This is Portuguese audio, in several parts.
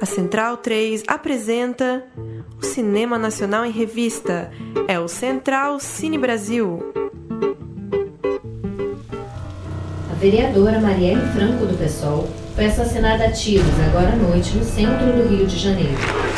A Central 3 apresenta o Cinema Nacional em Revista. É o Central Cine Brasil. A vereadora Marielle Franco do PSOL foi assassinada a tiros agora à noite no centro do Rio de Janeiro.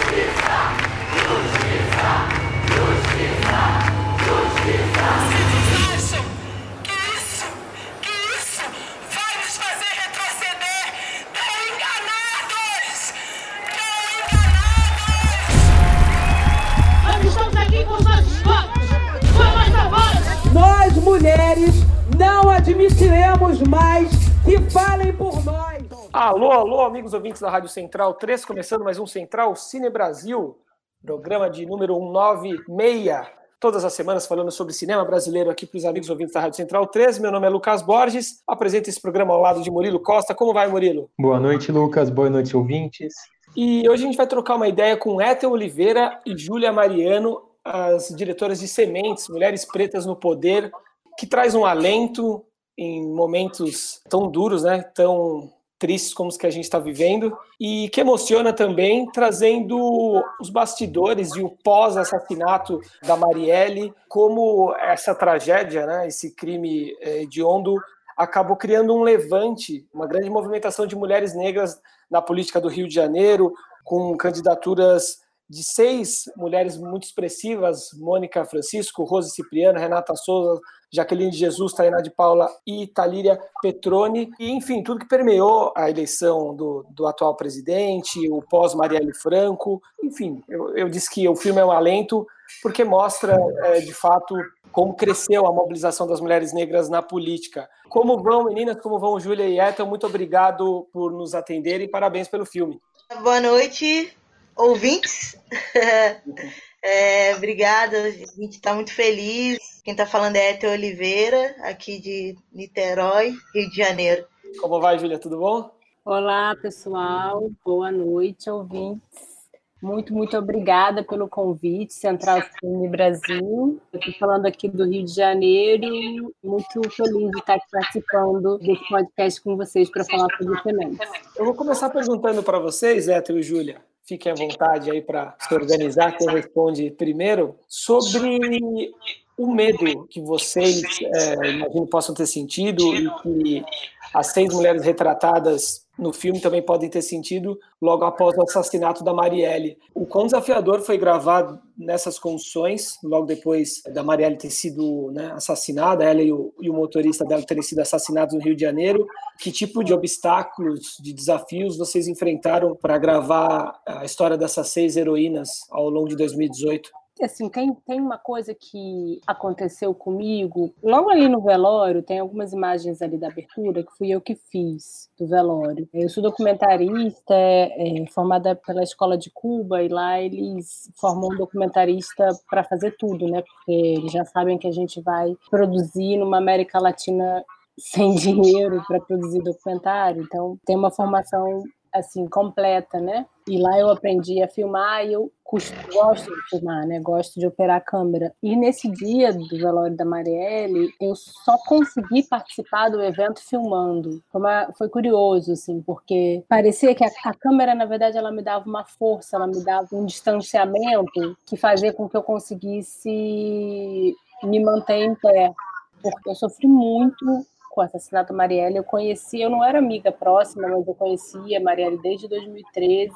Alô, amigos ouvintes da Rádio Central 3, começando mais um Central Cine Brasil, programa de número 196. Todas as semanas falando sobre cinema brasileiro aqui para os amigos ouvintes da Rádio Central 3. Meu nome é Lucas Borges, apresento esse programa ao lado de Murilo Costa. Como vai, Murilo? Boa noite, Lucas. Boa noite, ouvintes. E hoje a gente vai trocar uma ideia com Ethel Oliveira e Júlia Mariano, as diretoras de Sementes, Mulheres Pretas no Poder, que traz um alento em momentos tão duros, né? Tão tristes como os que a gente está vivendo e que emociona também, trazendo os bastidores e o pós-assassinato da Marielle, como essa tragédia, né? Esse crime eh, hediondo acabou criando um levante, uma grande movimentação de mulheres negras na política do Rio de Janeiro, com candidaturas de seis mulheres muito expressivas, Mônica Francisco, Rose Cipriano, Renata Souza, Jaqueline de Jesus, Tainá de Paula e Talíria Petroni, e enfim, tudo que permeou a eleição do, do atual presidente, o pós-Marielle Franco, enfim, eu, eu disse que o filme é um alento, porque mostra, é, de fato, como cresceu a mobilização das mulheres negras na política. Como vão, meninas? Como vão, Júlia e Ethel? Muito obrigado por nos atenderem. Parabéns pelo filme. Boa noite, ouvintes. é, obrigada, a gente está muito feliz. Quem está falando é Ethel Oliveira, aqui de Niterói, Rio de Janeiro. Como vai, Júlia? Tudo bom? Olá, pessoal. Boa noite, ouvintes. Muito, muito obrigada pelo convite, Central Cine Brasil. Eu estou falando aqui do Rio de Janeiro. Muito feliz de estar aqui participando desse podcast com vocês para falar sobre sementes. Eu vou começar perguntando para vocês, Ethel e Júlia. Fiquem à vontade aí para se organizar, quem responde primeiro, sobre o medo que vocês, é, imagino, possam ter sentido e que as seis mulheres retratadas no filme também podem ter sentido logo após o assassinato da Marielle. O quão desafiador foi gravar nessas condições, logo depois da Marielle ter sido né, assassinada, ela e o, e o, motorista dela terem sido assassinados no Rio de Janeiro. Que tipo de obstáculos, de desafios vocês enfrentaram para gravar a história dessas seis heroínas ao longo de 2018? Assim, tem, tem uma coisa que aconteceu comigo, logo ali no velório, tem algumas imagens ali da abertura que fui eu que fiz do velório. Eu sou documentarista, é, formada pela Escola de Cuba, e lá eles formam um documentarista para fazer tudo, né? Porque eles já sabem que a gente vai produzir numa América Latina sem dinheiro para produzir documentário, então tem uma formação assim completa, né? E lá eu aprendi a filmar e eu gosto de filmar, né? Gosto de operar a câmera. E nesse dia do velório da Marielle, eu só consegui participar do evento filmando. Foi, uma, foi curioso, assim, porque parecia que a, a, câmera, na verdade, ela me dava uma força, ela me dava um distanciamento que fazia com que eu conseguisse me manter em pé. Porque eu sofri muito com o assassinato Marielle. Eu conheci, eu não era amiga próxima, mas eu conhecia Marielle desde 2013.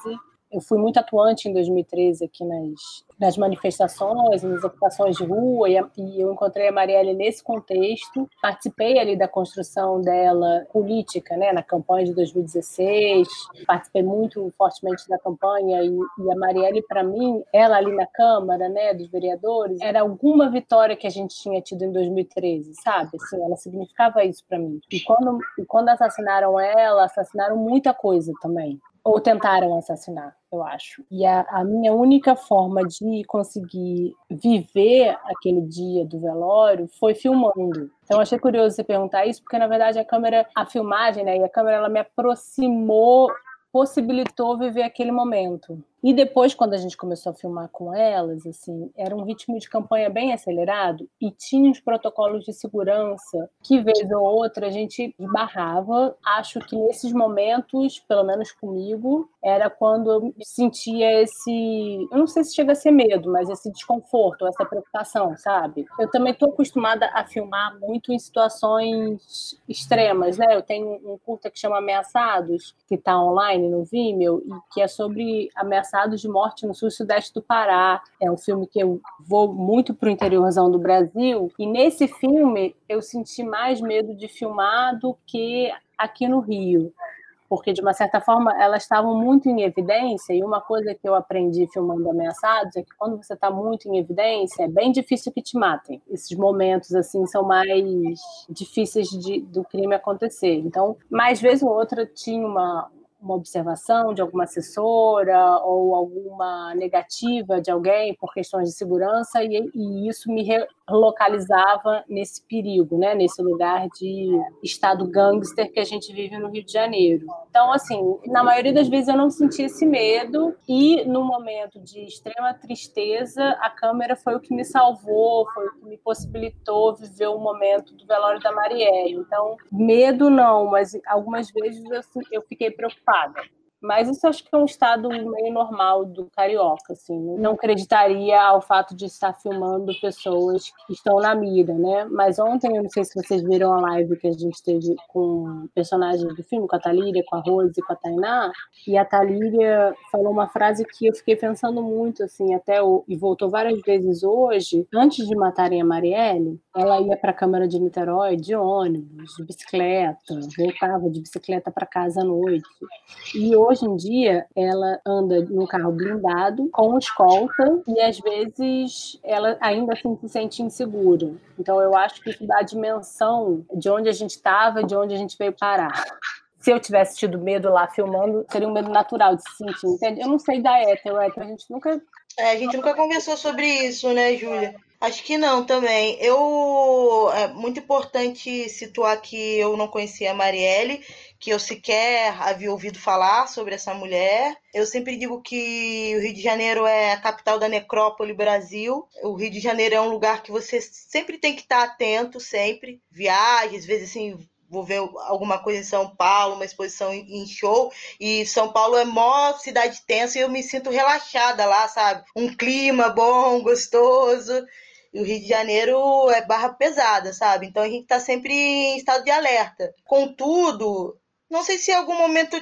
Eu fui muito atuante em 2013 aqui nas, nas manifestações, nas ocupações de rua, e, a, e, eu encontrei a Marielle nesse contexto. Participei ali da construção dela política, né, na campanha de 2016. Participei muito fortemente da campanha e, e a Marielle, para mim, ela ali na Câmara, né, dos vereadores, era alguma vitória que a gente tinha tido em 2013, sabe? Assim, ela significava isso para mim. E quando, e quando assassinaram ela, assassinaram muita coisa também ou tentaram assassinar, eu acho. E a, a, minha única forma de conseguir viver aquele dia do velório foi filmando. Então achei curioso você perguntar isso, porque na verdade a câmera, a filmagem, né, e a câmera ela me aproximou, possibilitou viver aquele momento. E depois, quando a gente começou a filmar com elas, assim, era um ritmo de campanha bem acelerado e tinha os protocolos de segurança que, vez ou outra, a gente barrava. Acho que nesses momentos, pelo menos comigo, era quando eu sentia esse. Eu não sei se chega a ser medo, mas esse desconforto, essa preocupação, sabe? Eu também estou acostumada a filmar muito em situações extremas, né? Eu tenho um curta que chama Ameaçados, que está online no Vimeo, e que é sobre ameaçados ameaçados de morte no sul e sudeste do Pará. É um filme que eu vou muito para o interiorzão do Brasil. E nesse filme eu senti mais medo de filmar do que aqui no Rio porque de uma certa forma elas estavam muito em evidência e uma coisa que eu aprendi filmando ameaçados é que quando você está muito em evidência é bem difícil que te matem esses momentos assim são mais difíceis de, do crime acontecer então mais vez ou outra tinha uma uma observação de alguma assessora ou alguma negativa de alguém por questões de segurança e, e isso me localizava nesse perigo, né, nesse lugar de estado gangster que a gente vive no Rio de Janeiro. Então, assim, na maioria das vezes eu não senti esse medo e no momento de extrema tristeza, a câmera foi o que me salvou, foi o que me possibilitou viver o momento do velório da Marielle. Então, medo não, mas algumas vezes eu, eu fiquei preocupada. Mas isso acho que é um estado meio normal do carioca, assim. Não acreditaria ao fato de estar filmando pessoas que estão na mira, né? Mas ontem, eu não sei se vocês viram a live que a gente teve com personagens do filme, com a Talíria, com a Rose com a Tainá, e a Talíria falou uma frase que eu fiquei pensando muito, assim, até o, e voltou várias vezes hoje. Antes de matarem a Marielle, ela ia para a Câmara de Niterói de ônibus, de bicicleta, voltava de bicicleta para casa à noite. E hoje hoje em dia ela anda num carro blindado, com escolta, e às vezes ela ainda assim se sente insegura. Então eu acho que isso dá a dimensão de onde a gente estava, de onde a gente veio parar se eu tivesse tido medo lá filmando, seria um medo natural de se sentir, entende? Eu não sei da hétero, hétero, a gente nunca. É, a gente nunca conversou sobre isso, né, Júlia? Acho que não também. Eu muito importante situar que eu não conhecia a Marielle, que eu sequer havia ouvido falar sobre essa mulher. Eu sempre digo que o Rio de Janeiro é a capital da necrópole Brasil. O Rio de Janeiro é um lugar que você sempre tem que estar atento, sempre. Viagens, às vezes assim, vou ver alguma coisa em São Paulo, uma exposição em show, e São Paulo é mó cidade tensa e eu me sinto relaxada lá, sabe? Um clima bom, gostoso. E o Rio de Janeiro é barra pesada, sabe? Então a gente tá sempre em estado de alerta. Contudo, não sei se em algum momento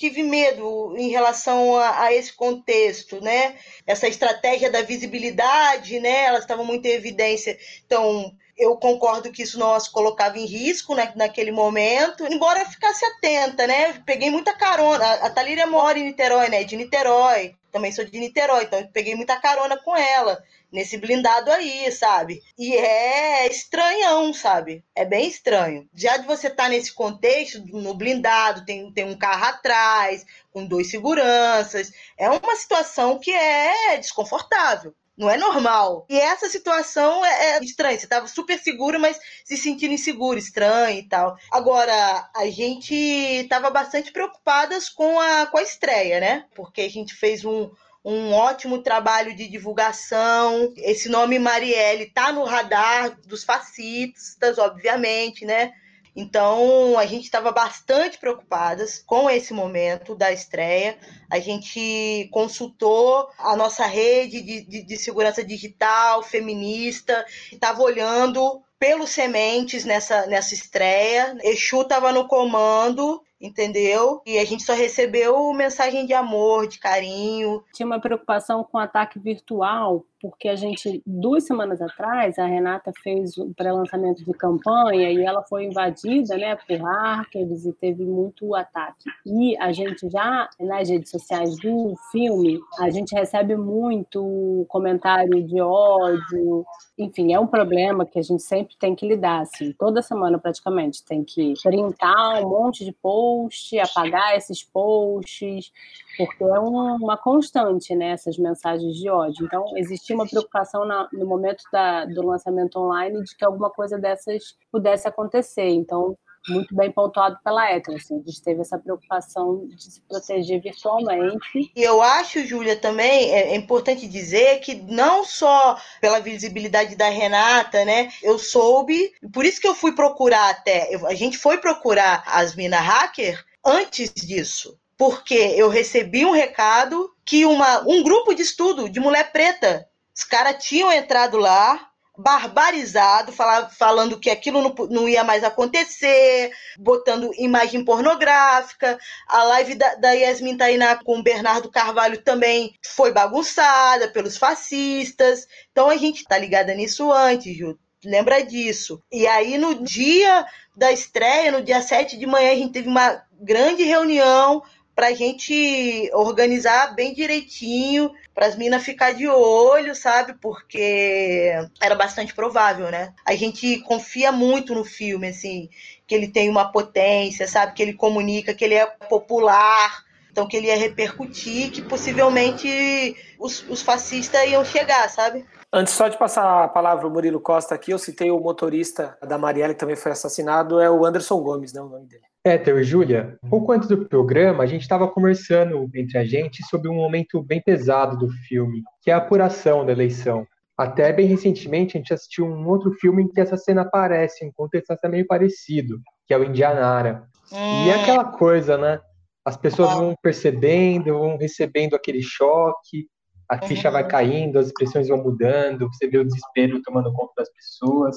tive medo em relação a, a, esse contexto, né? Essa estratégia da visibilidade, né? Elas estavam muito em evidência. Então, eu concordo que isso não as colocava em risco né, naquele momento, embora eu ficasse atenta, né? Peguei muita carona. A Thalíria mora em Niterói, né? De Niterói. Também sou de Niterói, então eu peguei muita carona com ela nesse blindado aí, sabe? E é estranhão, sabe? É bem estranho. Já de você estar tá nesse contexto, no blindado, tem, tem um carro atrás, com dois seguranças, é uma situação que é desconfortável. Não é normal. E essa situação é, é estranha. Você estava super seguro, mas se sentindo inseguro, estranho e tal. Agora, a gente estava bastante preocupadas com a, com a estreia, né? Porque a gente fez um, um ótimo trabalho de divulgação. Esse nome Marielle está no radar dos fascistas, obviamente, né? Então, a gente estava bastante preocupadas com esse momento da estreia. A gente consultou a nossa rede de, de, de segurança digital feminista, estava olhando pelos sementes nessa, nessa estreia. Exu estava no comando entendeu? E a gente só recebeu mensagem de amor, de carinho. Tinha uma preocupação com ataque virtual, porque a gente, duas semanas atrás, a Renata fez o pré-lançamento de campanha e ela foi invadida né, por hackers e teve muito ataque. E a gente já, nas redes sociais do filme, a gente recebe muito comentário de ódio, enfim, é um problema que a gente sempre tem que lidar, assim, toda semana praticamente, tem que printar um monte de post, apagar esses posts, porque é uma constante, né, essas mensagens de ódio. Então, existia uma preocupação na, no momento da, do lançamento online de que alguma coisa dessas pudesse acontecer. Então, muito bem pontuado pela Ethel. Assim, a gente teve essa preocupação de se proteger virtualmente. E eu acho, Júlia, também é, é importante dizer que não só pela visibilidade da Renata, né? Eu soube, por isso que eu fui procurar até. Eu, a gente foi procurar as mina hacker antes disso. Porque eu recebi um recado que uma, um grupo de estudo de mulher preta, os caras tinham entrado lá, barbarizado, falando que aquilo não, não, ia mais acontecer, botando imagem pornográfica. A live da, da Yasmin Tainá com o Bernardo Carvalho também foi bagunçada pelos fascistas. Então a gente tá ligada nisso antes, Ju. Lembra disso. E aí, no dia da estreia, no dia 7 de manhã, a gente teve uma grande reunião para a gente organizar bem direitinho, para as minas ficar de olho, sabe? Porque era bastante provável, né? A gente confia muito no filme, assim, que ele tem uma potência, sabe? Que ele comunica, que ele é popular, então que ele ia repercutir, que possivelmente os, os fascistas iam chegar, sabe? Antes só de passar a palavra ao Murilo Costa aqui, eu citei o motorista da Marielle, que também foi assassinado, é o Anderson Gomes, né, o nome dele. Éter e Júlia, pouco antes do programa, a gente estava conversando entre a gente sobre um momento bem pesado do filme, que é a apuração da eleição. Até bem recentemente, a gente assistiu um outro filme em que essa cena aparece, um contexto até meio parecido, que é o Indianara. E é aquela coisa, né? As pessoas vão percebendo, vão recebendo aquele choque, a ficha uhum. vai caindo, as expressões vão mudando, você vê o desespero tomando conta das pessoas.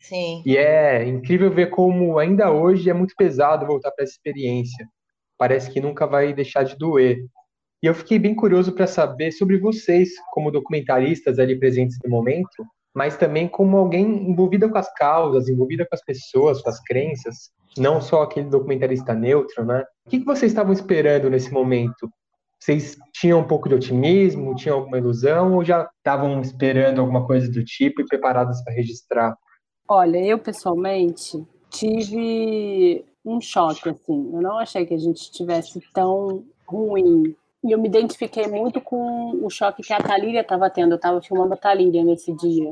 Sim. E é incrível ver como ainda hoje é muito pesado voltar para essa experiência. Parece que nunca vai deixar de doer. E eu fiquei bem curioso para saber sobre vocês, como documentaristas ali presentes no momento, mas também como alguém envolvida com as causas, envolvida com as pessoas, com as crenças, não só aquele documentarista neutro, né? O que vocês estavam esperando nesse momento? Vocês tinham um pouco de otimismo, tinham alguma ilusão ou já estavam esperando alguma coisa do tipo e preparados para registrar? Olha, eu pessoalmente tive um choque, assim. Eu não achei que a gente estivesse tão ruim. E eu me identifiquei muito com o choque que a Thalíria estava tendo. Eu estava filmando a Thalíria nesse dia.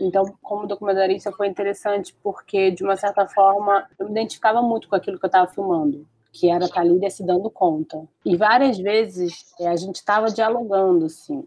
Então, como documentarista, foi interessante porque, de uma certa forma, eu me identificava muito com aquilo que eu estava filmando, que era a Thalíria se dando conta. E várias vezes eh, a gente estava dialogando, assim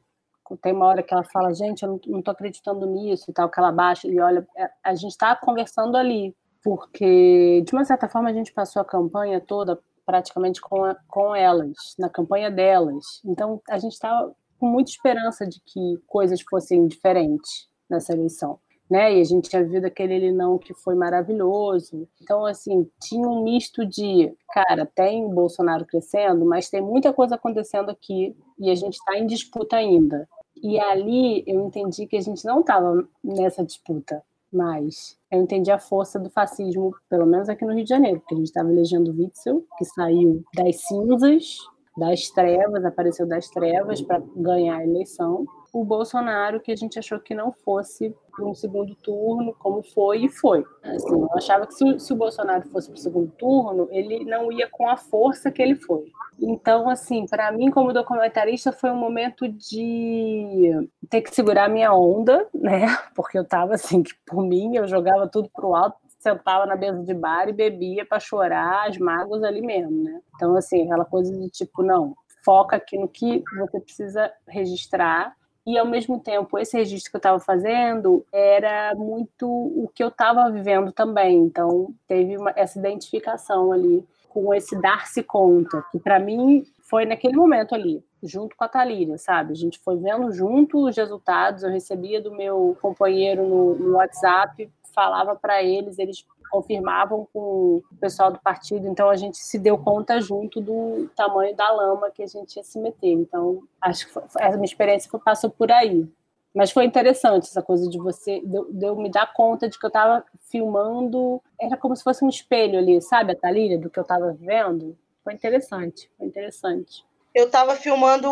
tem uma hora que ela fala, gente, eu não, estou acreditando nisso e tal, que ela baixa e olha, é, a gente está conversando ali, porque de uma certa forma a gente passou a campanha toda praticamente com, a, com elas, na campanha delas. Então a gente estava com muita esperança de que coisas fossem diferentes nessa eleição. Né? E a gente tinha vivido aquele ele não que foi maravilhoso. Então, assim, tinha um misto de, cara, tem Bolsonaro crescendo, mas tem muita coisa acontecendo aqui e a gente está em disputa ainda. E ali eu entendi que a gente não estava nessa disputa mais. Eu entendi a força do fascismo, pelo menos aqui no Rio de Janeiro, porque a gente estava elegendo Witzel, que saiu das cinzas, das trevas, apareceu das trevas para ganhar a eleição. O Bolsonaro, que a gente achou que não fosse para um segundo turno, como foi e foi. Assim, eu achava que se, se o Bolsonaro fosse para o segundo turno, ele não ia com a força que ele foi. Então, assim, para mim, como documentarista, foi um momento de ter que segurar a minha onda, né? Porque eu tava assim, que por mim, eu jogava tudo pro alto, sentava na mesa de bar e bebia para chorar as mágoas ali mesmo, né? Então, assim, aquela coisa de tipo, não, foca aqui no que você precisa registrar e ao mesmo tempo esse registro que eu estava fazendo era muito o que eu estava vivendo também então teve uma, essa identificação ali com esse dar-se conta, que para mim foi naquele momento ali, junto com a Thalíria, sabe? A gente foi vendo junto os resultados, eu recebia do meu companheiro no, no WhatsApp, falava para eles, eles confirmavam com o pessoal do partido, então a gente se deu conta junto do tamanho da lama que a gente ia se meter. Então, acho que foi, essa minha experiência passou por aí. Mas foi interessante essa coisa de você, de, eu me dar conta de que eu estava filmando, era como se fosse um espelho ali, sabe, a Thalíria, do que eu estava vivendo. Foi interessante, foi interessante. Eu estava filmando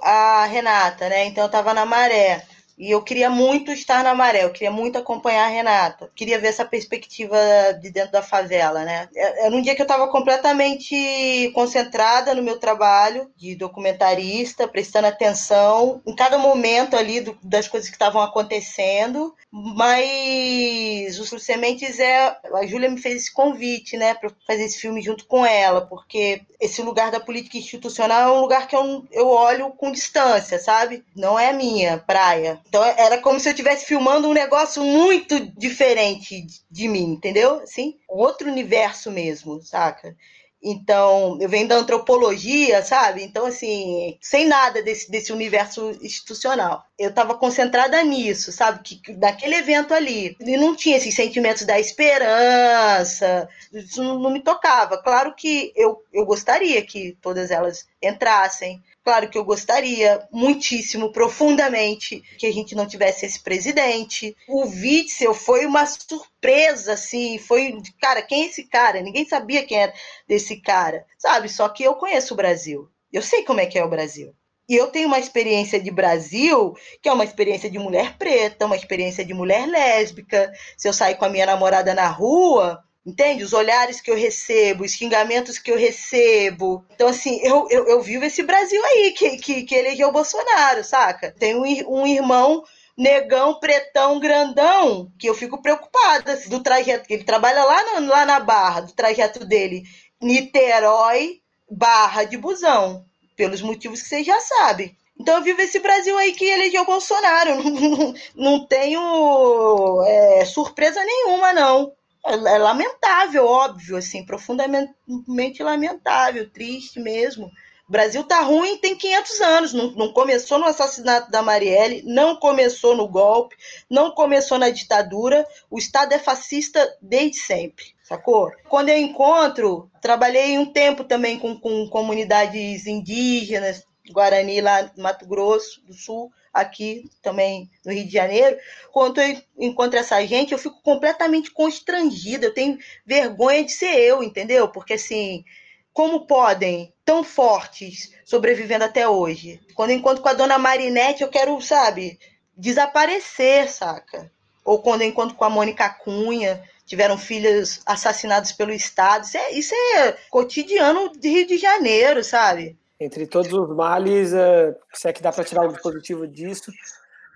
a Renata, né? Então eu estava na maré. E eu queria muito estar na maré, eu queria muito acompanhar a Renata. Queria ver essa perspectiva de dentro da favela, né? Era um dia que eu estava completamente concentrada no meu trabalho de documentarista, prestando atenção em cada momento ali do, das coisas que estavam acontecendo. Mas os Sementes é. A Júlia me fez esse convite, né, para fazer esse filme junto com ela, porque esse lugar da política institucional é um lugar que eu, eu olho com distância, sabe? Não é a minha praia. Então era como se eu estivesse filmando um negócio muito diferente de mim, entendeu? Assim, outro universo mesmo, saca? Então, eu venho da antropologia, sabe? Então, assim, sem nada desse, desse universo institucional. Eu estava concentrada nisso, sabe? Que, naquele evento ali. E não tinha esses sentimentos da esperança. Isso não, não me tocava. Claro que eu, eu gostaria que todas elas entrassem. Claro que eu gostaria muitíssimo, profundamente, que a gente não tivesse esse presidente. O Witzel foi uma surpresa, assim, foi, cara, quem é esse cara? Ninguém sabia quem era desse cara, sabe? Só que eu conheço o Brasil. Eu sei como é que é o Brasil. E eu tenho uma experiência de Brasil, que é uma experiência de mulher preta, uma experiência de mulher lésbica. Se eu sair com a minha namorada na rua, Entende? Os olhares que eu recebo, os xingamentos que eu recebo. Então, assim, eu, eu, eu vivo esse Brasil aí que, que, que elegeu o Bolsonaro, saca? Tem um, um irmão negão, pretão, grandão, que eu fico preocupada do trajeto. Ele trabalha lá, no, lá na Barra, do trajeto dele, Niterói, Barra de Busão, pelos motivos que vocês já sabem. Então eu vivo esse Brasil aí que elegeu o Bolsonaro. Não, não, não tenho é, surpresa nenhuma, não. É, é lamentável, óbvio, assim, profundamente lamentável, triste mesmo. O Brasil tá ruim tem 500 anos, não, não, começou no assassinato da Marielle, não começou no golpe, não começou na ditadura, o Estado é fascista desde sempre, sacou? Quando eu encontro, trabalhei um tempo também com, com comunidades indígenas, Guarani lá no Mato Grosso do Sul, aqui também no Rio de Janeiro, quando eu encontro essa gente, eu fico completamente constrangida, eu tenho vergonha de ser eu, entendeu? Porque assim, como podem tão fortes sobrevivendo até hoje? Quando eu encontro com a dona Marinette, eu quero, sabe, desaparecer, saca? Ou quando eu encontro com a Mônica Cunha, tiveram filhos assassinados pelo Estado. Isso é, isso é cotidiano de Rio de Janeiro, sabe? Entre todos os males, é, se é que dá para tirar algo positivo disso,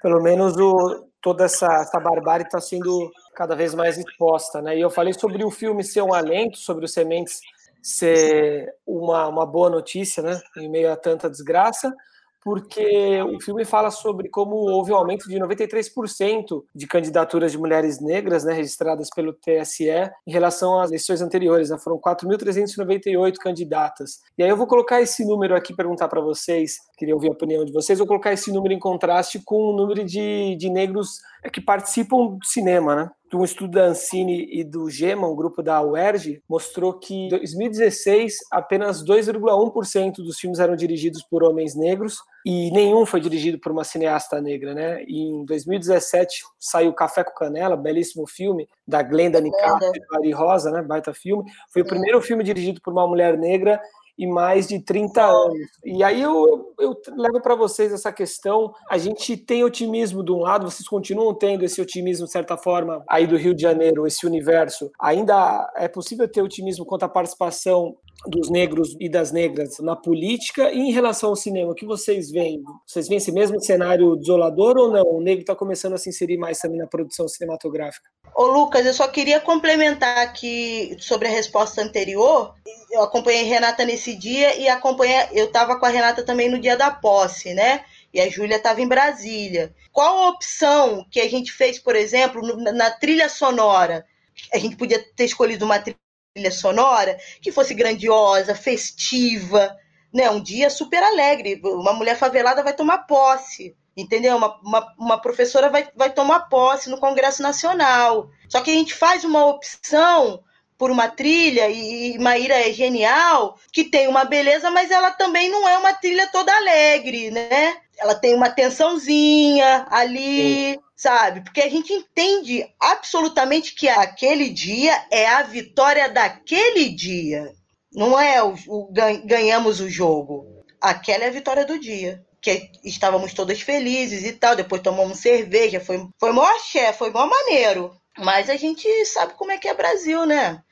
pelo menos o, toda essa, essa barbárie está sendo cada vez mais exposta. Né? E eu falei sobre o filme ser um alento, sobre os sementes ser uma, uma boa notícia né? em meio a tanta desgraça, porque o filme fala sobre como houve um aumento de 93% de candidaturas de mulheres negras né, registradas pelo TSE em relação às eleições anteriores. Né, foram 4.398 candidatas. E aí eu vou colocar esse número aqui, perguntar para vocês, queria ouvir a opinião de vocês, vou colocar esse número em contraste com o número de, de negros que participam do cinema, né? um estudo da Ancine e do GEMA, um grupo da UERJ, mostrou que em 2016 apenas 2,1% dos filmes eram dirigidos por homens negros e nenhum foi dirigido por uma cineasta negra, né? E em 2017 saiu Café com Canela, belíssimo filme da Glenda Nicastro e Rosa, né? Baita filme. Foi o primeiro filme dirigido por uma mulher negra e mais de 30 anos. E aí eu, eu levo para vocês essa questão. A gente tem otimismo de um lado, vocês continuam tendo esse otimismo, de certa forma, aí do Rio de Janeiro, esse universo. Ainda é possível ter otimismo quanto à participação dos negros e das negras na política e em relação ao cinema, o que vocês veem? Vocês veem esse mesmo cenário desolador ou não? O negro está começando a se inserir mais também na produção cinematográfica? Ô Lucas, eu só queria complementar aqui sobre a resposta anterior. Eu acompanhei Renata nesse dia e acompanhei, eu estava com a Renata também no dia da posse, né? E a Júlia estava em Brasília. Qual a opção que a gente fez, por exemplo, na trilha sonora? A gente podia ter escolhido uma trilha trilha sonora que fosse grandiosa, festiva, né? Um dia super alegre. Uma mulher favelada vai tomar posse, entendeu? Uma, uma, uma, professora vai, vai tomar posse no Congresso Nacional. Só que a gente faz uma opção por uma trilha, e, e Maíra é genial, que tem uma beleza, mas ela também não é uma trilha toda alegre, né? Ela tem uma tensãozinha ali. Sim sabe? Porque a gente entende absolutamente que aquele dia é a vitória daquele dia. Não é o, o ganhamos o jogo. Aquela é a vitória do dia. que estávamos todas felizes e tal. Depois tomamos cerveja, foi, foi mó axé, foi mó maneiro. Mas a gente sabe como é que é Brasil, né?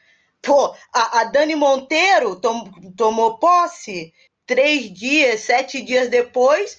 Pô, a, a Dani Monteiro tom, tomou posse três dias, sete dias depois,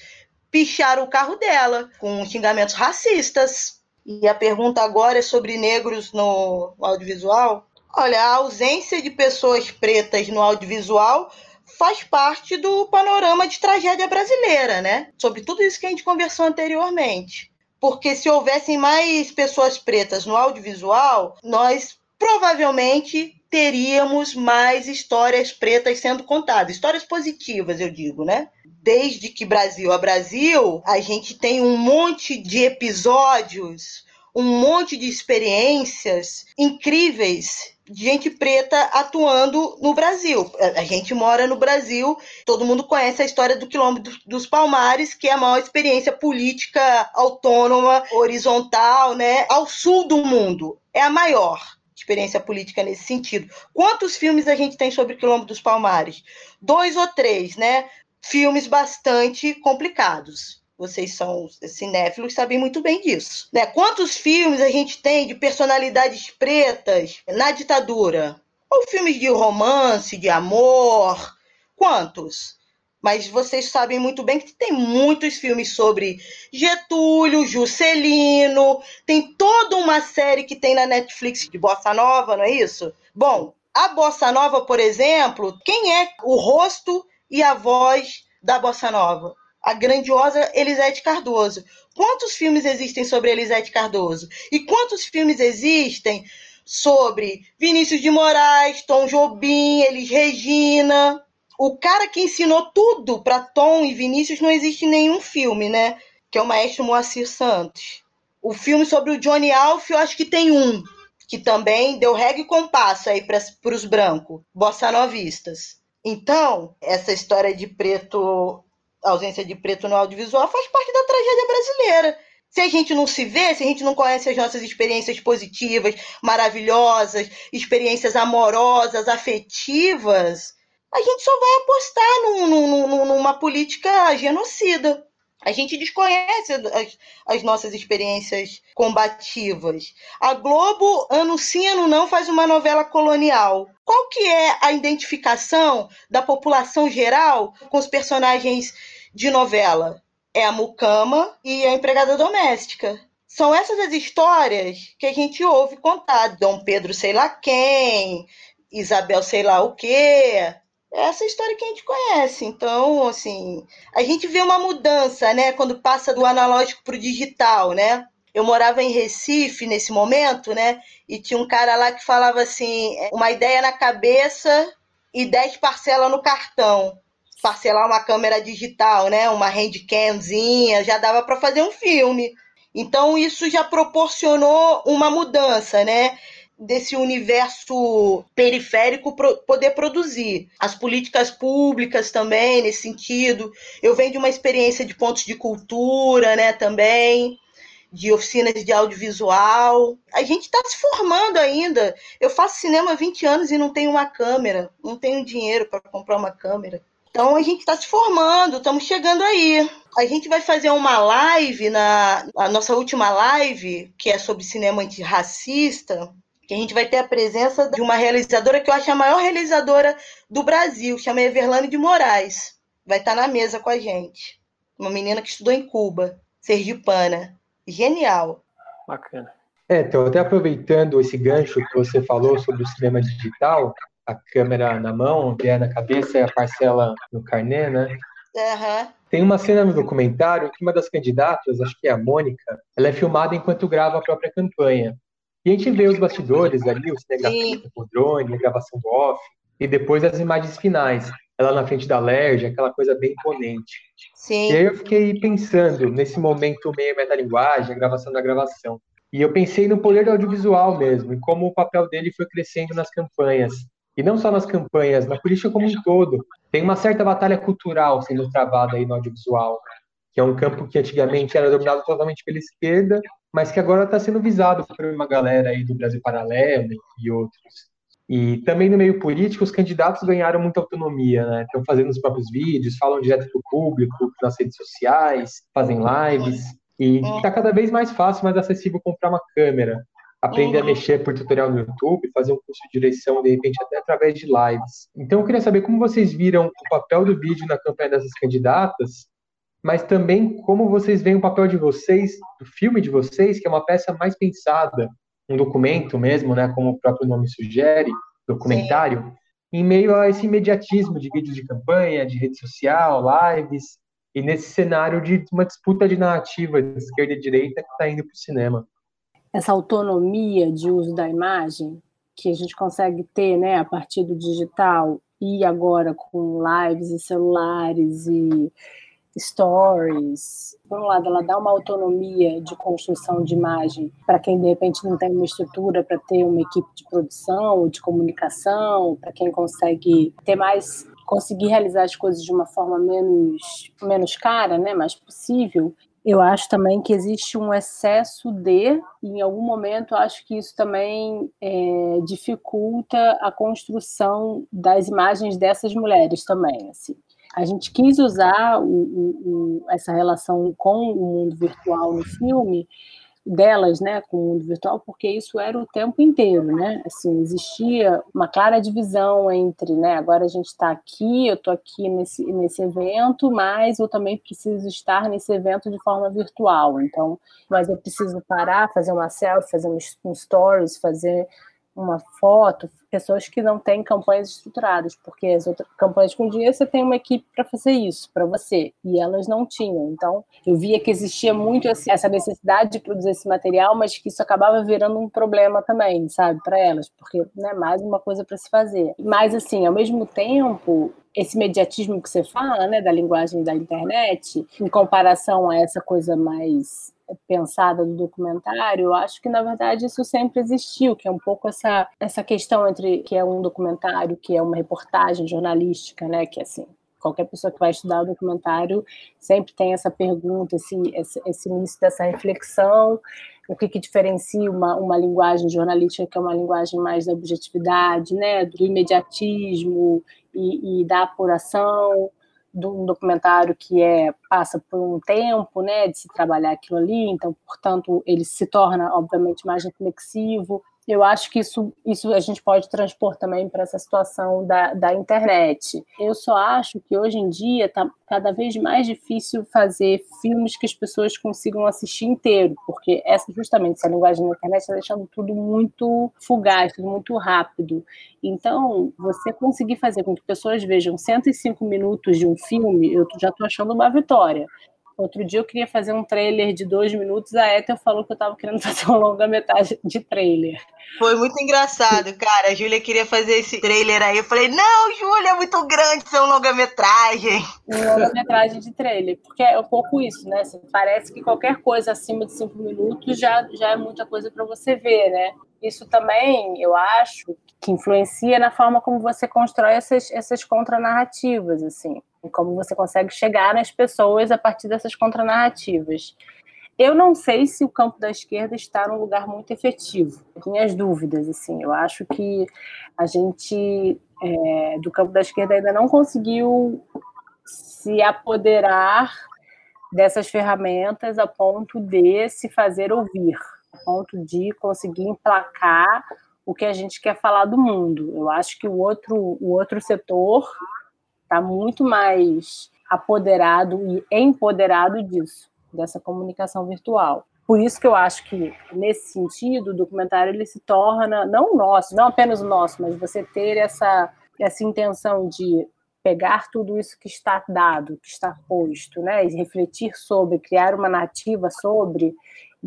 picharam o carro dela com xingamentos racistas. E a pergunta agora é sobre negros no, audiovisual. Olha, a ausência de pessoas pretas no audiovisual faz parte do panorama de tragédia brasileira, né? Sobre tudo isso que a gente conversou anteriormente. Porque se houvessem mais pessoas pretas no audiovisual, nós provavelmente teríamos mais histórias pretas sendo contadas, histórias positivas, eu digo, né? Desde que Brasil a Brasil, a gente tem um monte de episódios, um monte de experiências incríveis de gente preta atuando no Brasil. A gente mora no Brasil, todo mundo conhece a história do Quilombo dos Palmares, que é a maior experiência política autônoma, horizontal, né, ao sul do mundo. É a maior experiência política nesse sentido. Quantos filmes a gente tem sobre Quilombo dos Palmares? Dois ou três, né? Filmes bastante complicados. Vocês são cinéfilos, sabem muito bem disso. Né? Quantos filmes a gente tem de personalidades pretas na ditadura? Ou filmes de romance, de amor? Quantos? Mas vocês sabem muito bem que tem muitos filmes sobre Getúlio, Juscelino, tem toda uma série que tem na Netflix de Bossa Nova, não é isso? Bom, a Bossa Nova, por exemplo, quem é o rosto e a voz da Bossa Nova? A grandiosa Elisete Cardoso. Quantos filmes existem sobre Elisete Cardoso? E quantos filmes existem sobre Vinícius de Moraes, Tom Jobim, Elis Regina? O cara que ensinou tudo para Tom e Vinícius não existe nenhum filme, né? Que é o maestro Moacir Santos. O filme sobre o Johnny Alf, eu acho que tem um, que também deu regra e compasso aí para os brancos, bossa novistas. Então, essa história de preto, ausência de preto no audiovisual faz parte da tragédia brasileira. Se a gente não se vê, se a gente não conhece as nossas experiências positivas, maravilhosas, experiências amorosas, afetivas, a gente só vai apostar num, num, numa política genocida. A gente desconhece as, as, nossas experiências combativas. A Globo, ano sim, ano não, faz uma novela colonial. Qual que é a identificação da população geral com os personagens de novela? É a mucama e a empregada doméstica. São essas as histórias que a gente ouve contar. Dom Pedro sei lá quem, Isabel sei lá o quê, essa história que a gente conhece. Então, assim, a gente vê uma mudança, né, quando passa do analógico para o digital, né? Eu morava em Recife nesse momento, né? E tinha um cara lá que falava assim: é, uma ideia na cabeça e 10 parcelas no cartão. Parcelar uma câmera digital, né? Uma handcamzinha, já dava para fazer um filme. Então, isso já proporcionou uma mudança, né? Desse universo periférico pro, poder produzir. As políticas públicas também, nesse sentido. Eu venho de uma experiência de pontos de cultura, né, também, de oficinas de audiovisual. A gente está se formando ainda. Eu faço cinema há 20 anos e não tenho uma câmera, não tenho dinheiro para comprar uma câmera. Então a gente está se formando, estamos chegando aí. A gente vai fazer uma live na a nossa última live, que é sobre cinema antirracista, que a gente vai ter a presença de uma realizadora que eu acho a maior realizadora do Brasil, chama Everlane de Moraes. Vai estar na mesa com a gente. Uma menina que estudou em Cuba, sergipana. Genial. Bacana. É, então, até aproveitando esse gancho que você falou sobre o cinema digital, a câmera na mão, o na cabeça e a parcela no carnê, né? Uhum. Tem uma cena no documentário que uma das candidatas, acho que é a Mônica, ela é filmada enquanto grava a própria campanha. E a gente vê os bastidores ali, o cinegrafista com o drone, a gravação do off, e depois as imagens finais, ela na frente da LERJ, aquela coisa bem imponente. Sim. E aí eu fiquei pensando nesse momento meio metalinguagem, a gravação da gravação. E eu pensei no poder do audiovisual mesmo, e como o papel dele foi crescendo nas campanhas. E não só nas campanhas, na política como um todo. Tem uma certa batalha cultural sendo travada aí no audiovisual, que é um campo que antigamente era dominado totalmente pela esquerda mas que agora está sendo visado por uma galera aí do Brasil Paralelo e outros. E também no meio político, os candidatos ganharam muita autonomia, né? Estão fazendo os próprios vídeos, falam direto para o público, nas redes sociais, fazem lives. E está cada vez mais fácil, mais acessível comprar uma câmera, aprender a mexer por tutorial no YouTube, fazer um curso de direção, de repente até através de lives. Então eu queria saber como vocês viram o papel do vídeo na campanha dessas candidatas, mas também como vocês veem o papel de vocês, do filme de vocês, que é uma peça mais pensada um documento mesmo, né, como o próprio nome sugere, documentário, Sim. em meio a esse imediatismo de vídeos de campanha, de rede social, lives, e nesse cenário de uma disputa de narrativa de esquerda e direita que está indo para o cinema. Essa autonomia de uso da imagem que a gente consegue ter né, a partir do digital e agora com lives e celulares e stories. Por um lado, ela dá uma autonomia de construção de imagem para quem de repente não tem uma estrutura para ter uma equipe de produção de comunicação, para quem consegue ter mais conseguir realizar as coisas de uma forma menos menos cara, né, mais possível. Eu acho também que existe um excesso de, e em algum momento acho que isso também é, dificulta a construção das imagens dessas mulheres também, assim a gente quis usar o, o, essa relação com o mundo virtual no filme delas, né, com o mundo virtual, porque isso era o tempo inteiro, né? Assim, existia uma clara divisão entre, né, agora a gente está aqui, eu estou aqui nesse, nesse evento, mas eu também preciso estar nesse evento de forma virtual. Então, mas eu preciso parar, fazer uma selfie, fazer um stories, fazer uma foto, pessoas que não têm campanhas estruturadas, porque as outras campanhas com dia você tem uma equipe para fazer isso para você, e elas não tinham. Então, eu via que existia muito essa necessidade de produzir esse material, mas que isso acabava virando um problema também, sabe, para elas, porque não é mais uma coisa para se fazer. Mas assim, ao mesmo tempo, esse mediatismo que você fala, né, da linguagem da internet, em comparação a essa coisa mais pensada do documentário, acho que na verdade isso sempre existiu, que é um pouco essa essa questão entre que é um documentário, que é uma reportagem jornalística, né, que assim, qualquer pessoa que vai estudar o documentário sempre tem essa pergunta, esse, esse, esse início dessa reflexão, o que, que diferencia uma, uma linguagem jornalística, que é uma linguagem mais da objetividade, né, do imediatismo e, e da apuração, de um documentário que é passa por um tempo, né, de se trabalhar aquilo ali, então, portanto, ele se torna obviamente mais reflexivo eu acho que isso, isso a gente pode transpor também para essa situação da, da internet. Eu só acho que hoje em dia está cada vez mais difícil fazer filmes que as pessoas consigam assistir inteiro, porque essa justamente essa linguagem da internet está deixando tudo muito fugaz, tudo muito rápido. Então, você conseguir fazer com que pessoas vejam 105 minutos de um filme, eu já estou achando uma vitória. Outro dia eu queria fazer um trailer de dois minutos, a Ethel falou que eu estava querendo fazer uma longa-metragem de trailer. Foi muito engraçado, cara. A Júlia queria fazer esse trailer aí. Eu falei, não, Júlia, é muito grande ser um longa-metragem. Um longa-metragem de trailer, porque é um pouco isso, né? Parece que qualquer coisa acima de cinco minutos já, já é muita coisa para você ver, né? Isso também, eu acho, que influencia na forma como você constrói essas, essas contranarrativas, assim e como você consegue chegar nas pessoas a partir dessas contranarrativas. Eu não sei se o campo da esquerda está num lugar muito efetivo. Minhas dúvidas, assim. Eu acho que a gente é, do campo da esquerda ainda não conseguiu se apoderar dessas ferramentas a ponto de se fazer ouvir, ponto de conseguir emplacar o que a gente quer falar do mundo. Eu acho que o outro, o outro setor está muito mais apoderado e empoderado disso, dessa comunicação virtual. Por isso que eu acho que, nesse sentido, o documentário ele se torna, não nosso, não apenas o nosso, mas você ter essa, essa intenção de pegar tudo isso que está dado, que está posto, né, e refletir sobre, criar uma narrativa sobre,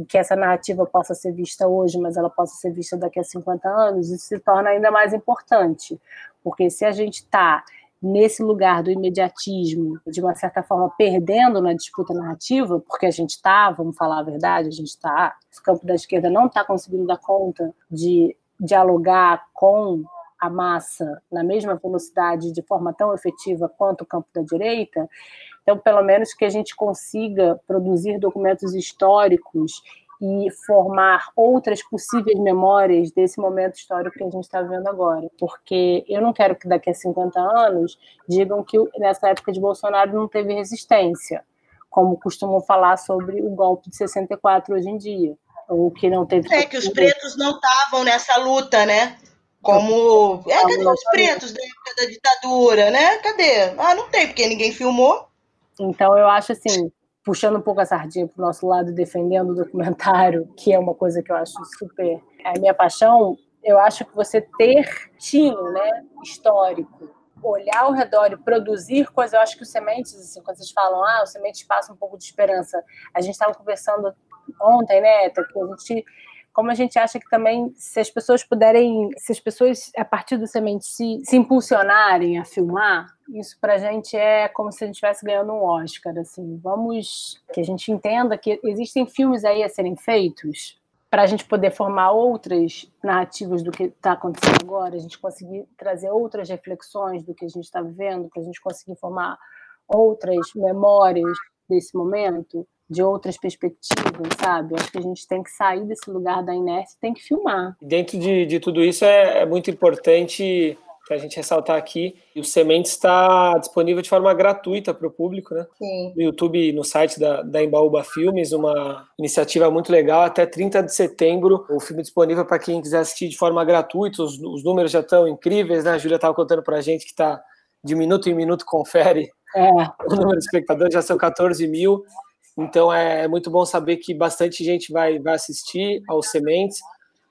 que essa narrativa possa ser vista hoje, mas ela possa ser vista daqui a 50 anos, isso se torna ainda mais importante, porque se a gente está nesse lugar do imediatismo, de uma certa forma perdendo na disputa narrativa, porque a gente está, vamos falar a verdade, a gente está, o campo da esquerda não está conseguindo dar conta de dialogar com a massa na mesma velocidade, de forma tão efetiva quanto o campo da direita, então, pelo menos que a gente consiga produzir documentos históricos e formar outras possíveis memórias desse momento histórico que a gente está vendo agora. Porque eu não quero que daqui a 50 anos digam que nessa época de Bolsonaro não teve resistência, como costumam falar sobre o golpe de 64 hoje em dia. Ou que não teve. É que os pretos não estavam nessa luta, né? Como. É, cadê os pretos da época da ditadura, né? Cadê? Ah, não tem, porque ninguém filmou. Então, eu acho assim, puxando um pouco a sardinha para o nosso lado, defendendo o documentário, que é uma coisa que eu acho super. É a minha paixão, eu acho que você ter tino né, histórico, olhar ao redor e produzir coisas, eu acho que os sementes, assim, quando vocês falam, ah, os sementes passam um pouco de esperança. A gente estava conversando ontem, né, que a gente como a gente acha que também, se as pessoas puderem, se as pessoas, a partir do semente, se, se impulsionarem a filmar, isso para a gente é como se a gente estivesse ganhando um Oscar. Assim, vamos que a gente entenda que existem filmes aí a serem feitos para a gente poder formar outras narrativas do que está acontecendo agora, a gente conseguir trazer outras reflexões do que a gente está vivendo, para a gente conseguir formar outras memórias desse momento de outras perspectivas, sabe? Acho que a gente tem que sair desse lugar da inércia e tem que filmar. Dentro de, de tudo isso é, é muito importante para a gente ressaltar aqui. E o Semente está disponível de forma gratuita para o público, né? Sim. No YouTube no site da, da Embaúba Filmes, uma iniciativa muito legal. Até 30 de setembro, o filme disponível para quem quiser assistir de forma gratuita. Os, os números já estão incríveis, né? A Júlia estava contando para a gente que está de minuto em minuto confere é. o número de espectadores, já são 14 mil. Então é muito bom saber que bastante gente vai, vai assistir aos Sementes,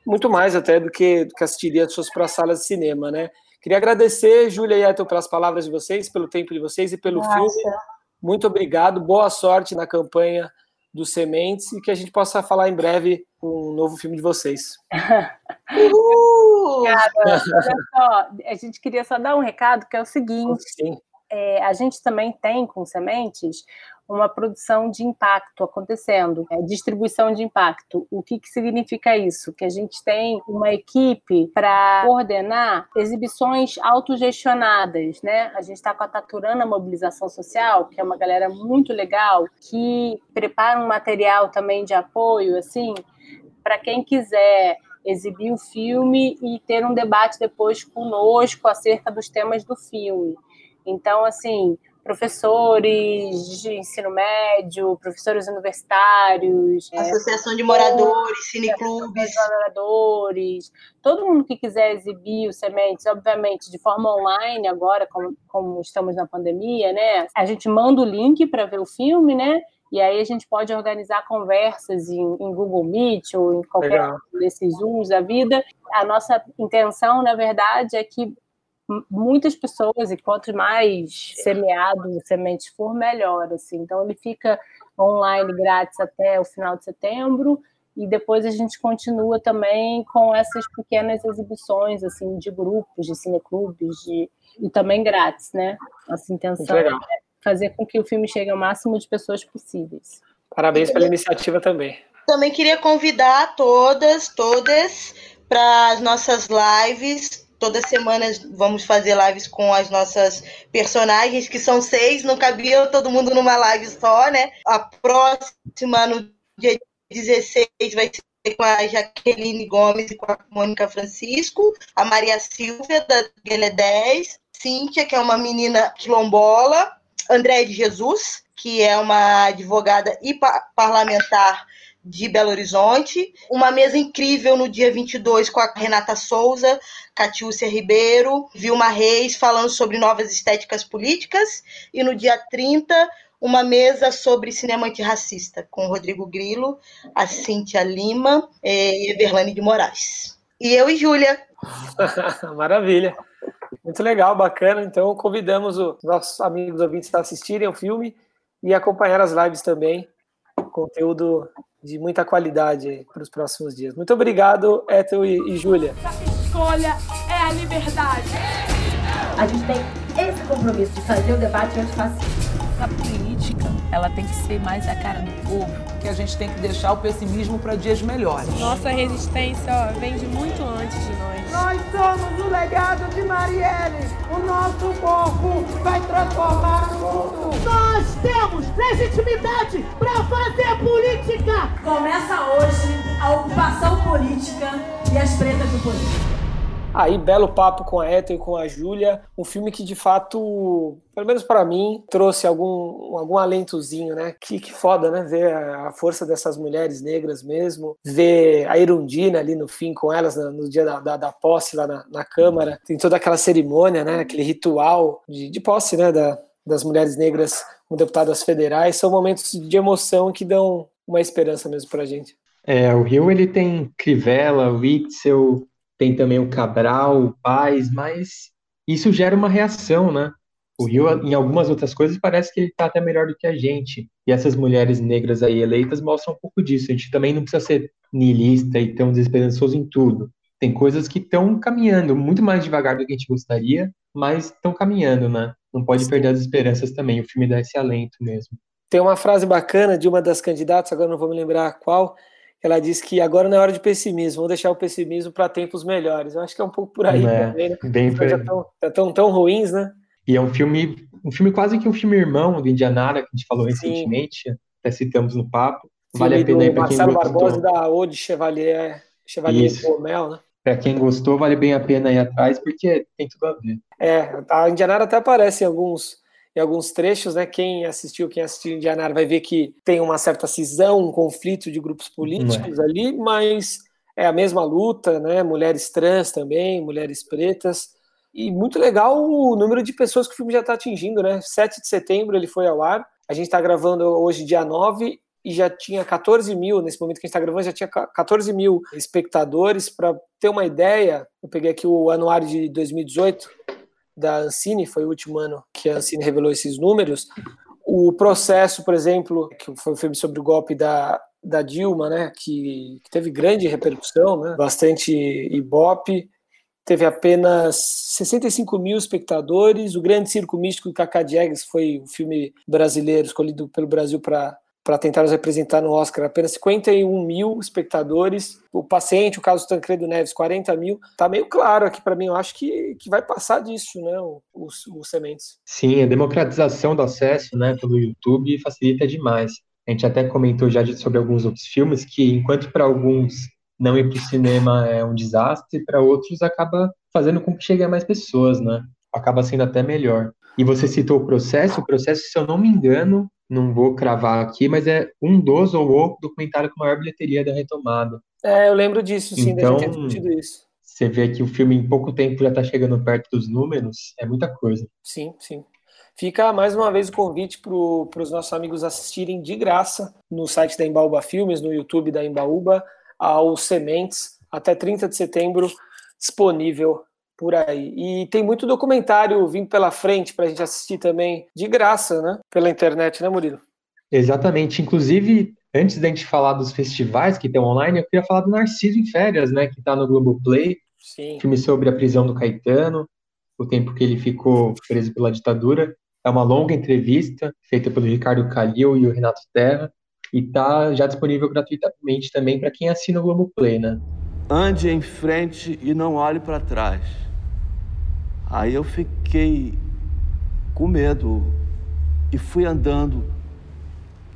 muito mais até do que, do que assistiria as suas para salas de cinema, né? Queria agradecer, Júlia e Eto, pelas palavras de vocês, pelo tempo de vocês e pelo Nossa. filme. Muito obrigado, boa sorte na campanha dos Sementes e que a gente possa falar em breve um novo filme de vocês. Uhul! Obrigada. Olha só, a gente queria só dar um recado que é o seguinte: é, a gente também tem com Sementes uma produção de impacto acontecendo, é, distribuição de impacto. O que, que significa isso? Que a gente tem uma equipe para coordenar exibições autogestionadas, né? A gente está com a Taturana Mobilização Social, que é uma galera muito legal, que prepara um material também de apoio, assim, para quem quiser exibir o filme e ter um debate depois conosco acerca dos temas do filme. Então, assim, professores de ensino médio, professores universitários, é, associação de moradores, cineclubes, de moradores, todo mundo que quiser exibir os sementes, obviamente de forma online agora, como, como estamos na pandemia, né? A gente manda o link para ver o filme, né? E aí a gente pode organizar conversas em, em Google Meet ou em qualquer Legal. desses Zooms da vida. A nossa intenção, na verdade, é que muitas pessoas, e quanto mais semeado o semente for, melhor. Assim. Então, ele fica online grátis até o final de setembro, e depois a gente continua também com essas pequenas exibições assim de grupos, de cineclubes, de... e também grátis, né? Nossa intenção é fazer com que o filme chegue ao máximo de pessoas possíveis. Parabéns pela iniciativa também. Também queria convidar todas, todas para as nossas lives Toda semana vamos fazer lives com as nossas personagens, que são seis, não cabia todo mundo numa live só, né? A próxima, no dia 16, vai ser com a Jaqueline Gomes e com a Mônica Francisco, a Maria Silvia, da Guilherme 10, Cíntia, que é uma menina quilombola, André de Jesus, que é uma advogada e parlamentar de Belo Horizonte. Uma mesa incrível no dia 22 com a Renata Souza, Catiúcia Ribeiro, Vilma Reis, falando sobre novas estéticas políticas. E no dia 30, uma mesa sobre cinema antirracista, com Rodrigo Grilo, a Cíntia Lima e Everlane de Moraes. E eu e Júlia. Maravilha. Muito legal, bacana. Então, convidamos os nossos amigos ouvintes a assistirem o filme e acompanhar as lives também. Conteúdo de muita qualidade para os próximos dias. Muito obrigado, Ethel e, e Júlia. A escolha é a liberdade. A gente tem esse compromisso de fazer o debate antifascista. Ela tem que ser mais a cara do povo. Que a gente tem que deixar o pessimismo para dias melhores. Nossa resistência ó, vem de muito antes de nós. Nós somos o legado de Marielle, o nosso corpo vai transformar o mundo. Nós temos legitimidade para fazer política. Começa hoje a ocupação política e as pretas do poder. Aí, belo papo com a Ethel e com a Júlia. Um filme que, de fato, pelo menos para mim, trouxe algum, algum alentozinho, né? Que, que foda, né? Ver a força dessas mulheres negras mesmo. Ver a Irundina ali no fim com elas no dia da, da, da posse lá na, na Câmara. Tem toda aquela cerimônia, né? Aquele ritual de, de posse, né? Da, das mulheres negras como deputadas federais. São momentos de emoção que dão uma esperança mesmo pra gente. É, o Rio ele tem Crivella, Witzel, tem também o Cabral, o Paz, mas isso gera uma reação, né? O Rio, em algumas outras coisas, parece que ele está até melhor do que a gente. E essas mulheres negras aí eleitas mostram um pouco disso. A gente também não precisa ser niilista e tão desesperançoso em tudo. Tem coisas que estão caminhando muito mais devagar do que a gente gostaria, mas estão caminhando, né? Não pode perder as esperanças também. O filme dá esse alento mesmo. Tem uma frase bacana de uma das candidatas, agora não vou me lembrar qual, ela disse que agora não é hora de pessimismo, vamos deixar o pessimismo para tempos melhores. Eu acho que é um pouco por aí é, também, né? Bem já tão, já tão, tão ruins, né? E é um filme, um filme quase que um filme irmão do Indianara, que a gente falou Sim. recentemente, até citamos no papo. Vale a pena aí para quem Marcelo Barbosa e da Ode Chevalier, Chevalier Pomel, né? Para quem gostou, vale bem a pena ir atrás, porque tem tudo a ver. É, a Indianara até aparece em alguns em alguns trechos, né? Quem assistiu, quem assistiu Indianário vai ver que tem uma certa cisão, um conflito de grupos políticos é. ali, mas é a mesma luta, né? Mulheres trans também, mulheres pretas. E muito legal o número de pessoas que o filme já está atingindo, né? 7 de setembro ele foi ao ar. A gente está gravando hoje, dia 9, e já tinha 14 mil, nesse momento que a gente está gravando, já tinha 14 mil espectadores. Para ter uma ideia, eu peguei aqui o anuário de 2018 da Ancine, foi o último ano que a Ancine revelou esses números. O processo, por exemplo, que foi um filme sobre o golpe da, da Dilma, né, que, que teve grande repercussão, né, bastante ibope, teve apenas 65 mil espectadores. O Grande Circo Místico de Cacá Diegues foi o filme brasileiro escolhido pelo Brasil para para tentar nos representar no Oscar, apenas 51 mil espectadores. O paciente, o caso Tancredo Neves, 40 mil. Tá meio claro aqui para mim, eu acho que, que vai passar disso, né, os, os sementes. Sim, a democratização do acesso, né, pelo YouTube facilita demais. A gente até comentou já sobre alguns outros filmes que, enquanto para alguns não ir para o cinema é um desastre, para outros acaba fazendo com que chegue a mais pessoas, né? Acaba sendo até melhor. E você citou o processo, o processo, se eu não me engano, não vou cravar aqui, mas é um dos ou o documentário com maior bilheteria da retomada. É, eu lembro disso, sim, então, ter discutido isso. Você vê que o filme em pouco tempo já está chegando perto dos números, é muita coisa. Sim, sim. Fica mais uma vez o convite para os nossos amigos assistirem de graça no site da Embaúba Filmes, no YouTube da Embaúba, aos Sementes, até 30 de setembro, disponível por aí. E tem muito documentário vindo pela frente para a gente assistir também, de graça, né? Pela internet, né, Murilo? Exatamente. Inclusive, antes da gente falar dos festivais que estão online, eu queria falar do Narciso em Férias, né? Que está no Globoplay. Sim. Filme sobre a prisão do Caetano, o tempo que ele ficou preso pela ditadura. É uma longa entrevista feita pelo Ricardo Calil e o Renato Terra. E está já disponível gratuitamente também para quem assina o Globoplay, né? Ande em frente e não olhe para trás. Aí eu fiquei com medo e fui andando.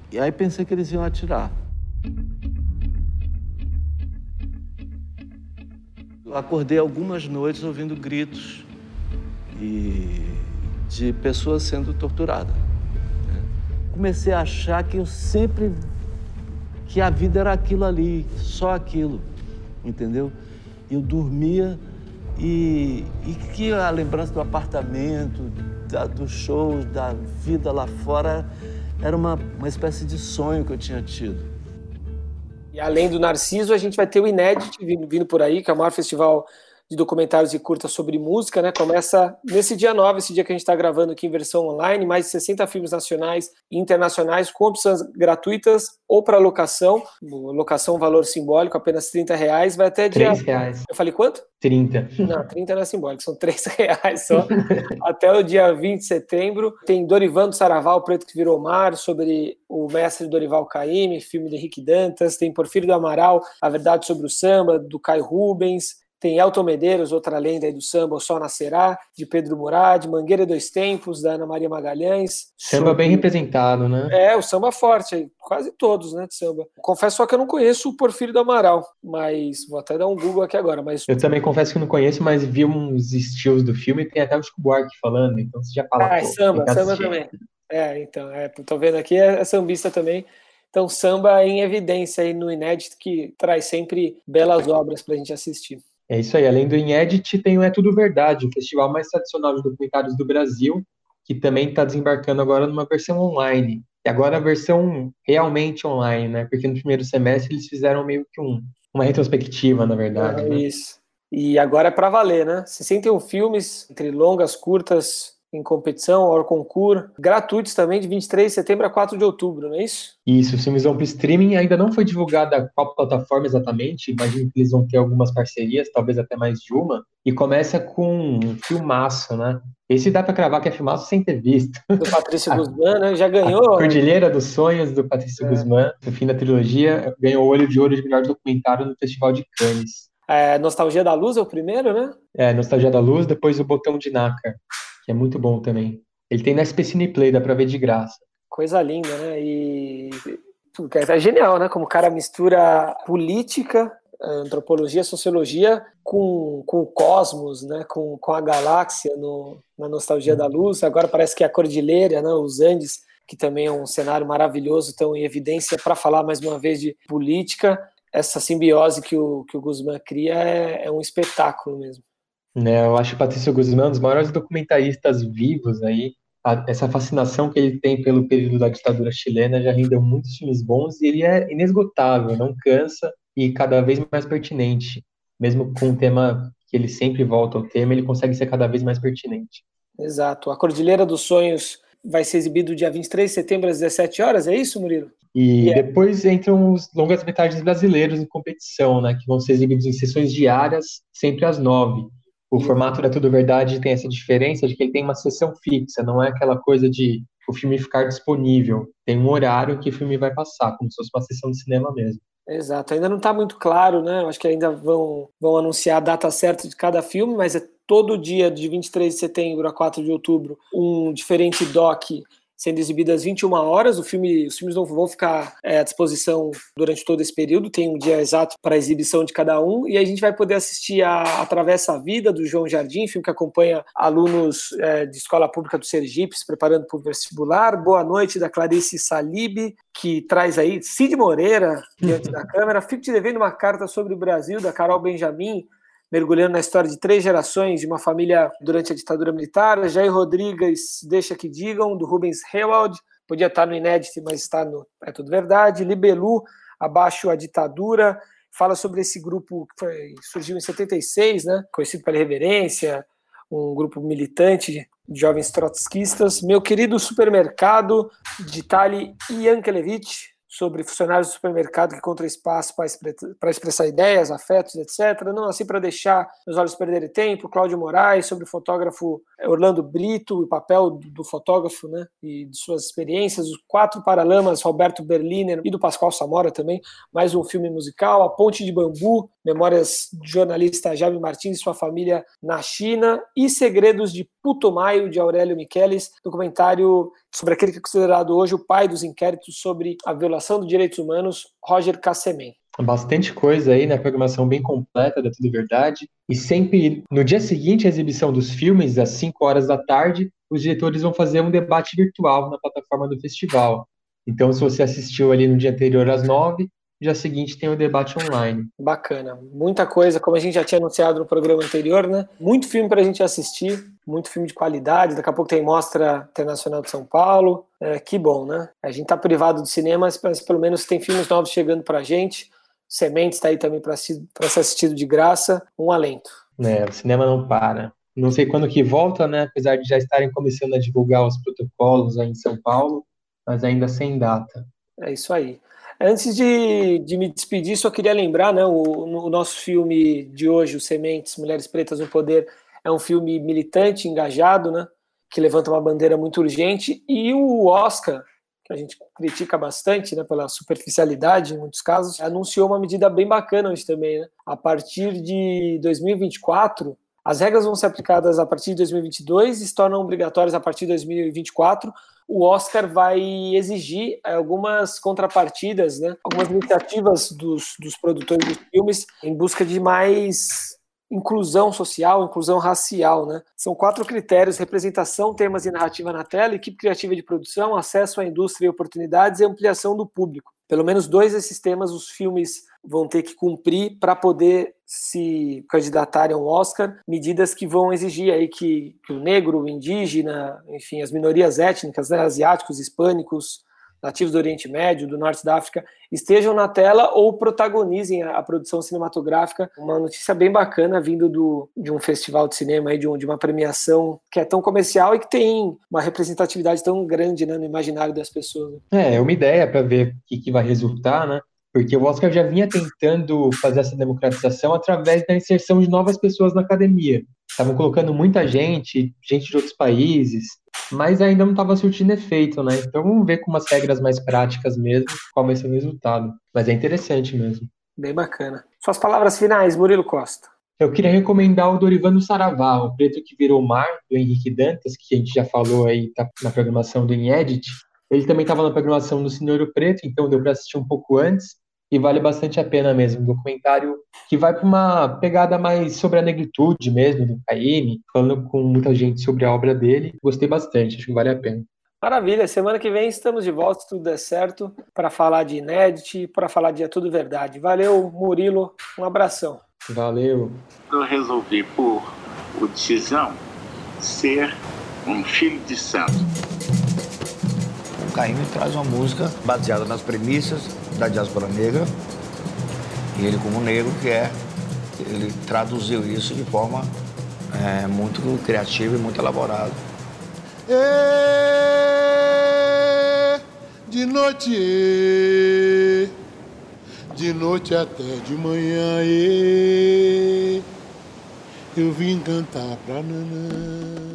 E aí pensei que eles iam atirar. Eu acordei algumas noites ouvindo gritos e de pessoas sendo torturadas. Né? Comecei a achar que eu sempre que a vida era aquilo ali, só aquilo, entendeu? Eu dormia e, e que a lembrança do apartamento, da, dos shows, da vida lá fora, era uma, uma espécie de sonho que eu tinha tido. E além do Narciso, a gente vai ter o Inédit vindo, vindo por aí, que é o maior festival de documentários e curtas sobre música, né? Começa nesse dia 9, esse dia que a gente está gravando aqui em versão online, mais de 60 filmes nacionais e internacionais com opções gratuitas ou para locação, locação valor simbólico, apenas 30 reais, vai até dia... 3 reais. Eu falei quanto? 30. Não, 30 não é simbólico, são 3 reais só. até o dia 20 de setembro. Tem Dorival do Saraval, Preto que Virou Mar, sobre o mestre Dorival Caymmi, filme de Henrique Dantas. Tem Porfírio do Amaral, A Verdade sobre o Samba, do Caio Rubens Tem Elton Medeiros, outra lenda aí do samba, O Sol Nascerá, de Pedro Murad, Mangueira Dois Tempos, da Ana Maria Magalhães. Samba bem representado, né? É, o samba forte, quase todos, né, de samba. Confesso só que eu não conheço o Porfírio do Amaral, mas vou até dar um Google aqui agora. Mas... Eu também confesso que não conheço, mas vi uns estilos do filme e tem até o Chico Buarque falando, então você já fala. Ah, é samba, samba também. É, então, é, tô vendo aqui, é, é sambista também. Então, samba em evidência aí no Inédito, que traz sempre belas obras para a gente assistir. É isso aí. Além do Inédit, tem o É Tudo Verdade, o festival mais tradicional de documentários do Brasil, que também está desembarcando agora numa versão online. E agora a versão realmente online, né? Porque no primeiro semestre eles fizeram meio que um, uma retrospectiva, na verdade. É, né? Isso. E agora é para valer, né? 61 filmes, entre longas, curtas, em competição, hors concours, gratuitos também, de 23 de setembro a 4 de outubro, não é isso? Isso, os filmes vão para streaming, ainda não foi divulgada qual plataforma exatamente, imagino que eles vão ter algumas parcerias, talvez até mais de uma, e começa com um filmaço, né? Esse dá para cravar que é filmaço sem ter visto. Do Patrício Guzmán, né? Já ganhou. A Cordilheira dos Sonhos, do Patrício é. Guzmán, no fim da trilogia, ganhou o Olho de Ouro de melhor documentário no Festival de Cannes. É, Nostalgia da Luz é o primeiro, né? É, Nostalgia da Luz, depois o Botão de Nácar que é muito bom também. Ele tem na SP Cineplay, dá pra ver de graça. Coisa linda, né? E é genial, né? Como o cara mistura política, antropologia, sociologia com, com o cosmos, né? Com, com a galáxia no, na nostalgia da luz. Agora parece que é a cordilheira, né? Os Andes, que também é um cenário maravilhoso, estão em evidência para falar mais uma vez de política. Essa simbiose que o, que o Guzmán cria é, é um espetáculo mesmo. Né, eu acho o Patrício Guzmán um dos maiores documentaristas vivos aí. A, essa fascinação que ele tem pelo período da ditadura chilena já rendeu muitos filmes bons e ele é inesgotável, não cansa e cada vez mais pertinente. Mesmo com um tema que ele sempre volta ao tema, ele consegue ser cada vez mais pertinente. Exato. A Cordilheira dos Sonhos vai ser exibido dia 23 de setembro às 17 horas, é isso, Murilo? E yeah. depois entram os longas metragens brasileiros em competição, né, que vão ser exibidos em sessões diárias, sempre às nove. O formato da Tudo Verdade tem essa diferença de que ele tem uma sessão fixa, não é aquela coisa de o filme ficar disponível. Tem um horário que o filme vai passar, como se fosse uma sessão de cinema mesmo. Exato, ainda não está muito claro, né? Acho que ainda vão, vão anunciar a data certa de cada filme, mas é todo dia de 23 de setembro a 4 de outubro um diferente doc sendo exibidas 21 horas. O filme, os filmes não vão ficar é, à disposição durante todo esse período, tem um dia exato para a exibição de cada um, e a gente vai poder assistir a Atravessa a Vida, do João Jardim, filme que acompanha alunos é, de escola pública do Sergipe se preparando para o vestibular. Boa Noite, da Clarice Salib, que traz aí Cid Moreira diante da câmera. Fico te devendo uma carta sobre o Brasil, da Carol Benjamin, mergulhando na história de três gerações de uma família durante a ditadura militar. Jair Rodrigues, Deixa que Digam, do Rubens Hewald, podia estar no Inédito, mas está no É Tudo Verdade. Libelu, Abaixo a Ditadura, fala sobre esse grupo que foi, surgiu em 76, né, conhecido pela Reverência, um grupo militante de jovens trotskistas. Meu querido supermercado, de Tali Yankelevich, sobre funcionários do supermercado que encontram espaço para expressar ideias, afetos, etc. Não assim para deixar os olhos perderem tempo. Cláudio Moraes, sobre o fotógrafo Orlando Brito, o papel do fotógrafo né, e de suas experiências. Os Quatro Paralamas, Roberto Berliner e do Pascoal Samora também. Mais um filme musical. A Ponte de Bambu, Memórias do jornalista Jaime Martins e sua família na China. E Segredos de Putumayo, de Aurélio Michelis, documentário sobre aquele que é considerado hoje o pai dos inquéritos sobre a violação dos direitos humanos, Roger Cassemen. Bastante coisa aí, né? Programação bem completa da Tudo Verdade. E sempre no dia seguinte à exibição dos filmes, às 5 horas da tarde, os diretores vão fazer um debate virtual na plataforma do festival. Então, se você assistiu ali no dia anterior às 9, dia seguinte tem o debate online. Bacana, muita coisa, como a gente já tinha anunciado no programa anterior, né? Muito filme para a gente assistir, muito filme de qualidade. Daqui a pouco tem Mostra Internacional de São Paulo. É, que bom, né? A gente tá privado do cinema, mas pelo menos tem filmes novos chegando para a gente. Sementes está aí também para ser assistido de graça. Um alento. É, o cinema não para. Não sei quando que volta, né? Apesar de já estarem começando a divulgar os protocolos aí em São Paulo, mas ainda sem data. É isso aí. Antes de, de me despedir, só queria lembrar, né, o, o nosso filme de hoje, o Sementes, Mulheres Pretas no Poder, é um filme militante, engajado, né, que levanta uma bandeira muito urgente, e o Oscar, que a gente critica bastante, né, pela superficialidade em muitos casos, anunciou uma medida bem bacana hoje também, né? A partir de 2024, as regras vão ser aplicadas a partir de 2022 e se tornam obrigatórias a partir de 2024. O Oscar vai exigir eh, algumas contrapartidas, né? algumas iniciativas dos, dos produtores de filmes em busca de mais inclusão social, inclusão racial, né? São quatro critérios: representação, temas e narrativa na tela, equipe criativa de produção, acesso à indústria e oportunidades e ampliação do público. Pelo menos dois desses temas os filmes vão ter que cumprir para poder se candidatarem ao Oscar, medidas que vão exigir aí que, que o negro, o indígena, enfim, as minorias étnicas, né, asiáticos, hispânicos, nativos do Oriente Médio, do Norte da África, estejam na tela ou protagonizem a, a produção cinematográfica. Uma notícia bem bacana vindo do, de um festival de cinema, aí, de, um, de uma premiação que é tão comercial e que tem uma representatividade tão grande né, no imaginário das pessoas. É, é uma ideia para ver o que, que vai resultar, né? Porque o Oscar já vinha tentando fazer essa democratização através da inserção de novas pessoas na academia. Estavam colocando muita gente, gente de outros países, mas ainda não estava surtindo efeito, né? Então vamos ver com umas regras mais práticas mesmo qual vai ser o resultado. Mas é interessante mesmo. Bem bacana. Suas palavras finais, Murilo Costa. Eu queria recomendar o Dorivano Saravá, o Preto que Virou Mar, do Henrique Dantas, que a gente já falou aí tá na programação do Inedit. Ele também estava na programação do Senhor Preto, então deu para assistir um pouco antes e vale bastante a pena mesmo. Um documentário que vai para uma pegada mais sobre a negritude mesmo do Caíme, falando com muita gente sobre a obra dele. Gostei bastante, acho que vale a pena. Maravilha, semana que vem estamos de volta, se tudo der certo, para falar de Inédit, para falar de É Tudo Verdade. Valeu, Murilo, um abração. Valeu. Eu resolvi, por o Tizão, ser um filho de santo. O Caíme traz uma música baseada nas premissas da diáspora negra. E ele, como negro, que é, ele traduziu isso de forma é, muito criativa e muito elaborada. E, de noite, e, de noite até de manhã, e, eu vim cantar pra Nanã.